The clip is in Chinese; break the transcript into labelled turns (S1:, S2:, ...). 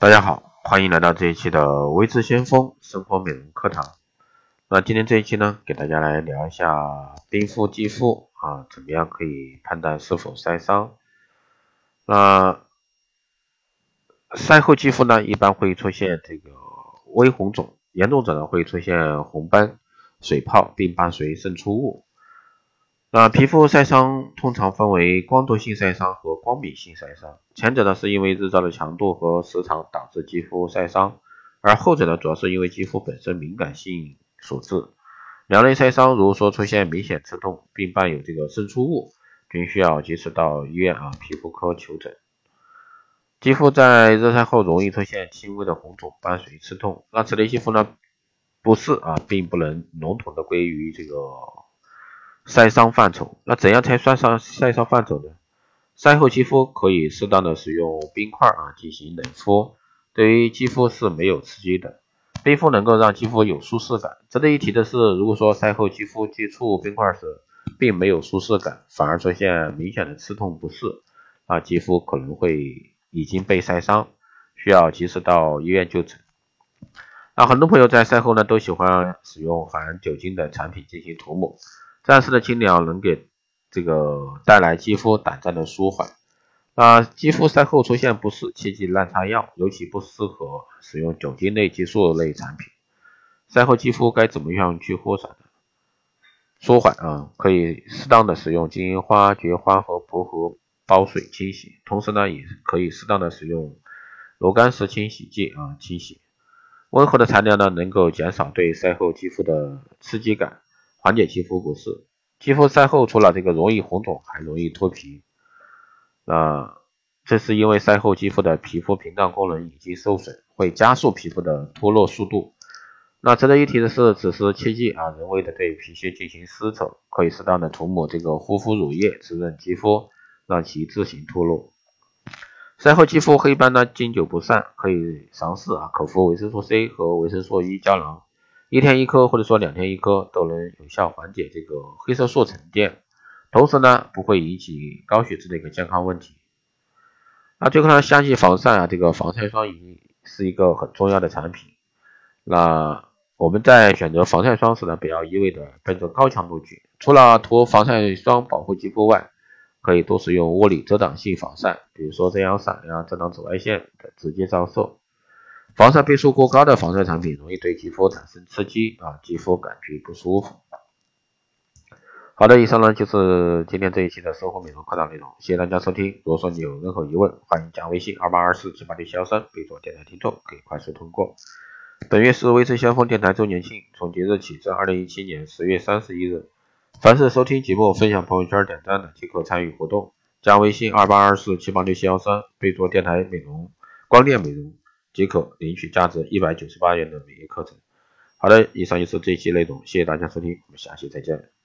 S1: 大家好，欢迎来到这一期的微知先锋生活美容课堂。那今天这一期呢，给大家来聊一下冰敷肌肤啊，怎么样可以判断是否晒伤？那晒后肌肤呢，一般会出现这个微红肿，严重者呢会出现红斑、水泡，并伴随渗出物。那皮肤晒伤通常分为光度性晒伤和光敏性晒伤，前者呢是因为日照的强度和时长导致肌肤晒伤，而后者呢主要是因为肌肤本身敏感性所致。两类晒伤如果说出现明显刺痛，并伴有这个渗出物，均需要及时到医院啊皮肤科求诊。肌肤在热晒后容易出现轻微的红肿，伴随刺痛。那此类肌肤呢不适啊，并不能笼统的归于这个。晒伤范畴，那怎样才算上晒伤范畴呢？晒后肌肤可以适当的使用冰块啊进行冷敷，对于肌肤是没有刺激的。冰敷能够让肌肤有舒适感。值得一提的是，如果说晒后肌肤接触冰块时并没有舒适感，反而出现明显的刺痛不适，啊，肌肤可能会已经被晒伤，需要及时到医院就诊。那很多朋友在晒后呢都喜欢使用含酒精的产品进行涂抹。暂时的清凉能给这个带来肌肤短暂的舒缓。那肌肤晒后出现不适，切忌乱擦药，尤其不适合使用酒精类激素类产品。晒后肌肤该怎么样去舒缓呢？舒缓啊，可以适当的使用金银花、菊花和薄荷包水清洗，同时呢，也可以适当的使用螺杆石清洗剂啊清洗。温和的材料呢，能够减少对晒后肌肤的刺激感。缓解肌肤不适，肌肤晒后除了这个容易红肿，还容易脱皮。那这是因为晒后肌肤的皮肤屏障功能已经受损，会加速皮肤的脱落速度。那值得一提的是，此时切记啊，人为的对皮屑进行撕扯，可以适当的涂抹这个护肤乳液滋润肌肤，让其自行脱落。晒后肌肤黑斑呢，经久不散，可以尝试啊，口服维生素 C 和维生素 E 胶囊。一天一颗，或者说两天一颗，都能有效缓解这个黑色素沉淀，同时呢，不会引起高血脂的一个健康问题。那最后呢，夏季防晒啊，这个防晒霜已经是一个很重要的产品。那我们在选择防晒霜时呢，不要一味的奔着高强度去，除了涂防晒霜保护肌肤外，可以多使用物理遮挡性防晒，比如说遮阳伞呀，遮挡紫外线的直接照射。防晒倍数过高的防晒产品容易对肌肤产生刺激啊，肌肤感觉不舒服。好的，以上呢就是今天这一期的生活美容课堂内容，谢谢大家收听。如果说你有任何疑问，欢迎加微信二八二四七八六七幺三，备注电台听众，可以快速通过。本月是微知先锋电台周年庆，从即日起至二零一七年十月三十一日，凡是收听节目、分享朋友圈、点赞的，即可参与活动。加微信二八二四七八六七幺三，备注电台美容、光电美容。即可领取价值一百九十八元的每月课程。好的，以上就是这一期内容，谢谢大家收听，我们下期再见。